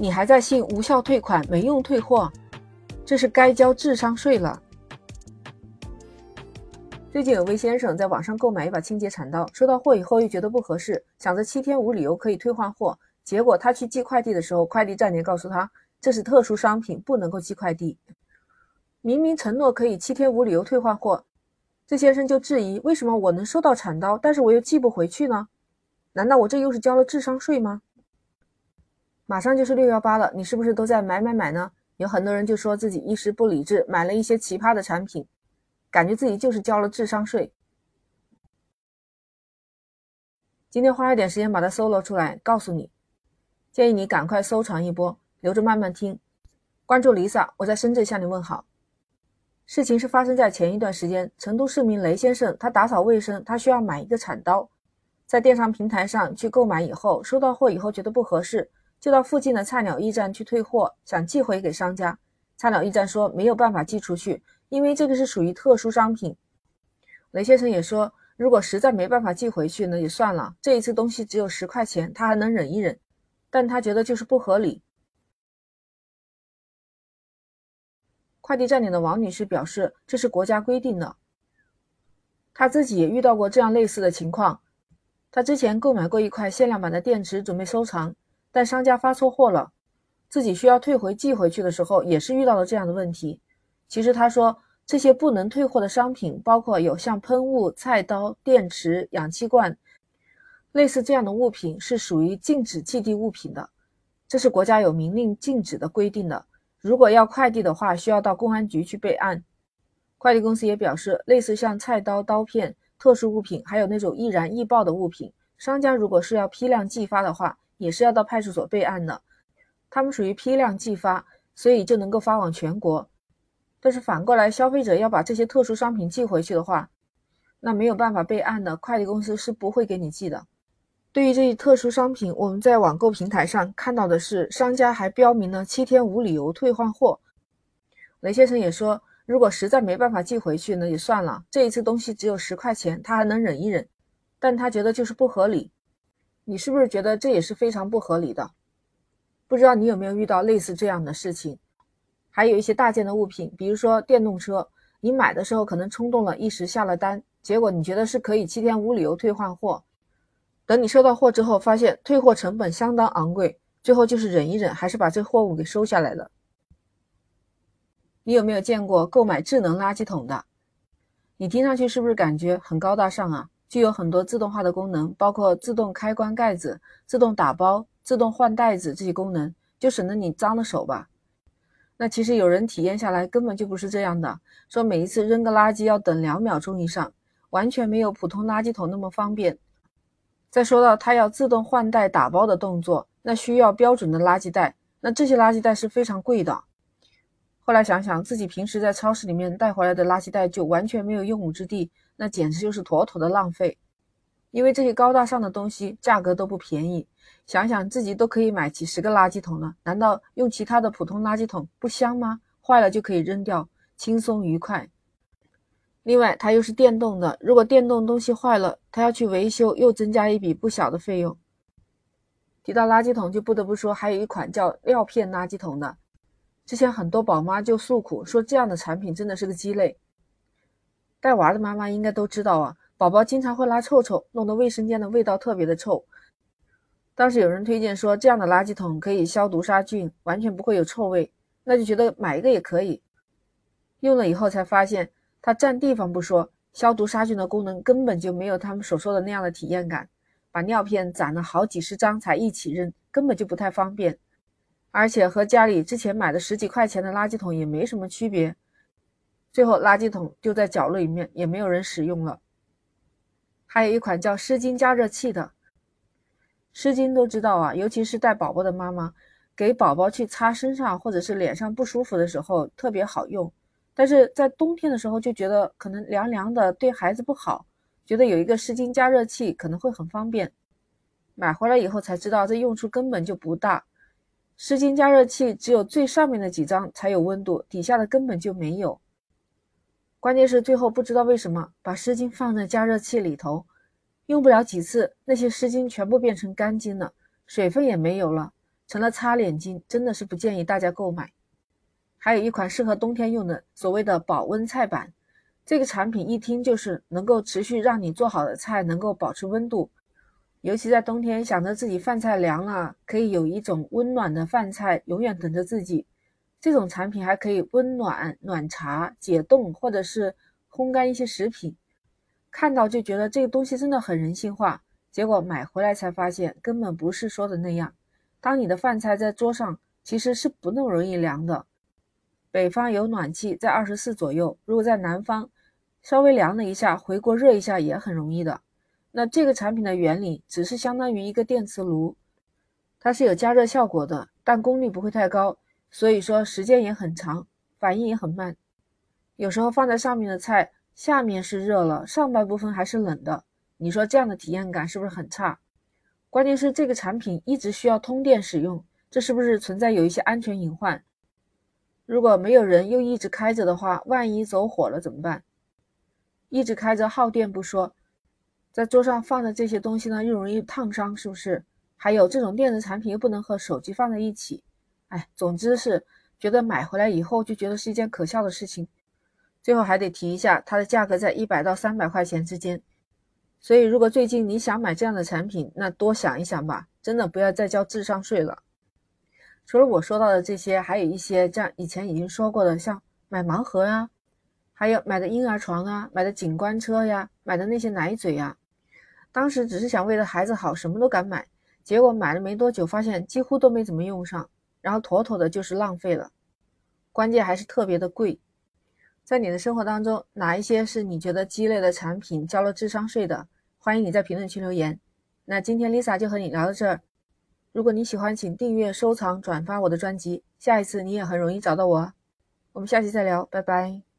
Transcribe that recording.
你还在信无效退款、没用退货？这是该交智商税了。最近有位先生在网上购买一把清洁铲刀，收到货以后又觉得不合适，想着七天无理由可以退换货。结果他去寄快递的时候，快递站点告诉他这是特殊商品，不能够寄快递。明明承诺可以七天无理由退换货，这先生就质疑：为什么我能收到铲刀，但是我又寄不回去呢？难道我这又是交了智商税吗？马上就是六幺八了，你是不是都在买买买呢？有很多人就说自己一时不理智，买了一些奇葩的产品，感觉自己就是交了智商税。今天花一点时间把它搜罗出来，告诉你，建议你赶快收藏一波，留着慢慢听。关注 Lisa，我在深圳向你问好。事情是发生在前一段时间，成都市民雷先生他打扫卫生，他需要买一个铲刀，在电商平台上去购买以后，收到货以后觉得不合适。就到附近的菜鸟驿站去退货，想寄回给商家。菜鸟驿站说没有办法寄出去，因为这个是属于特殊商品。雷先生也说，如果实在没办法寄回去，那也算了。这一次东西只有十块钱，他还能忍一忍，但他觉得就是不合理。快递站点的王女士表示，这是国家规定的。她自己也遇到过这样类似的情况。她之前购买过一块限量版的电池，准备收藏。但商家发错货了，自己需要退回寄回去的时候，也是遇到了这样的问题。其实他说，这些不能退货的商品，包括有像喷雾、菜刀、电池、氧气罐，类似这样的物品是属于禁止寄递物品的，这是国家有明令禁止的规定的。如果要快递的话，需要到公安局去备案。快递公司也表示，类似像菜刀、刀片、特殊物品，还有那种易燃易爆的物品，商家如果是要批量寄发的话，也是要到派出所备案的，他们属于批量寄发，所以就能够发往全国。但是反过来，消费者要把这些特殊商品寄回去的话，那没有办法备案的，快递公司是不会给你寄的。对于这些特殊商品，我们在网购平台上看到的是，商家还标明了七天无理由退换货。雷先生也说，如果实在没办法寄回去，那也算了。这一次东西只有十块钱，他还能忍一忍，但他觉得就是不合理。你是不是觉得这也是非常不合理的？不知道你有没有遇到类似这样的事情？还有一些大件的物品，比如说电动车，你买的时候可能冲动了，一时下了单，结果你觉得是可以七天无理由退换货，等你收到货之后，发现退货成本相当昂贵，最后就是忍一忍，还是把这货物给收下来了。你有没有见过购买智能垃圾桶的？你听上去是不是感觉很高大上啊？具有很多自动化的功能，包括自动开关盖子、自动打包、自动换袋子这些功能，就省得你脏了手吧。那其实有人体验下来根本就不是这样的，说每一次扔个垃圾要等两秒钟以上，完全没有普通垃圾桶那么方便。再说到它要自动换袋打包的动作，那需要标准的垃圾袋，那这些垃圾袋是非常贵的。后来想想自己平时在超市里面带回来的垃圾袋就完全没有用武之地。那简直就是妥妥的浪费，因为这些高大上的东西价格都不便宜，想想自己都可以买几十个垃圾桶了，难道用其他的普通垃圾桶不香吗？坏了就可以扔掉，轻松愉快。另外，它又是电动的，如果电动东西坏了，它要去维修，又增加一笔不小的费用。提到垃圾桶，就不得不说还有一款叫料片垃圾桶的，之前很多宝妈就诉苦说，这样的产品真的是个鸡肋。带娃的妈妈应该都知道啊，宝宝经常会拉臭臭，弄得卫生间的味道特别的臭。当时有人推荐说，这样的垃圾桶可以消毒杀菌，完全不会有臭味，那就觉得买一个也可以。用了以后才发现，它占地方不说，消毒杀菌的功能根本就没有他们所说的那样的体验感。把尿片攒了好几十张才一起扔，根本就不太方便，而且和家里之前买的十几块钱的垃圾桶也没什么区别。最后，垃圾桶丢在角落里面，也没有人使用了。还有一款叫湿巾加热器的，湿巾都知道啊，尤其是带宝宝的妈妈，给宝宝去擦身上或者是脸上不舒服的时候特别好用。但是在冬天的时候就觉得可能凉凉的，对孩子不好，觉得有一个湿巾加热器可能会很方便。买回来以后才知道，这用处根本就不大。湿巾加热器只有最上面的几张才有温度，底下的根本就没有。关键是最后不知道为什么把湿巾放在加热器里头，用不了几次，那些湿巾全部变成干巾了，水分也没有了，成了擦脸巾，真的是不建议大家购买。还有一款适合冬天用的所谓的保温菜板，这个产品一听就是能够持续让你做好的菜能够保持温度，尤其在冬天想着自己饭菜凉了，可以有一种温暖的饭菜永远等着自己。这种产品还可以温暖暖茶、解冻或者是烘干一些食品。看到就觉得这个东西真的很人性化，结果买回来才发现根本不是说的那样。当你的饭菜在桌上，其实是不那么容易凉的。北方有暖气，在二十四左右。如果在南方，稍微凉了一下，回锅热一下也很容易的。那这个产品的原理只是相当于一个电磁炉，它是有加热效果的，但功率不会太高，所以说时间也很长，反应也很慢。有时候放在上面的菜，下面是热了，上半部分还是冷的。你说这样的体验感是不是很差？关键是这个产品一直需要通电使用，这是不是存在有一些安全隐患？如果没有人又一直开着的话，万一走火了怎么办？一直开着耗电不说，在桌上放的这些东西呢，又容易烫伤，是不是？还有这种电子产品又不能和手机放在一起，哎，总之是觉得买回来以后就觉得是一件可笑的事情。最后还得提一下，它的价格在一百到三百块钱之间，所以如果最近你想买这样的产品，那多想一想吧，真的不要再交智商税了。除了我说到的这些，还有一些像以前已经说过的，像买盲盒呀，还有买的婴儿床啊，买的景观车呀，买的那些奶嘴呀。当时只是想为了孩子好，什么都敢买，结果买了没多久，发现几乎都没怎么用上，然后妥妥的就是浪费了。关键还是特别的贵。在你的生活当中，哪一些是你觉得鸡肋的产品交了智商税的？欢迎你在评论区留言。那今天 Lisa 就和你聊到这儿。如果你喜欢，请订阅、收藏、转发我的专辑，下一次你也很容易找到我。我们下期再聊，拜拜。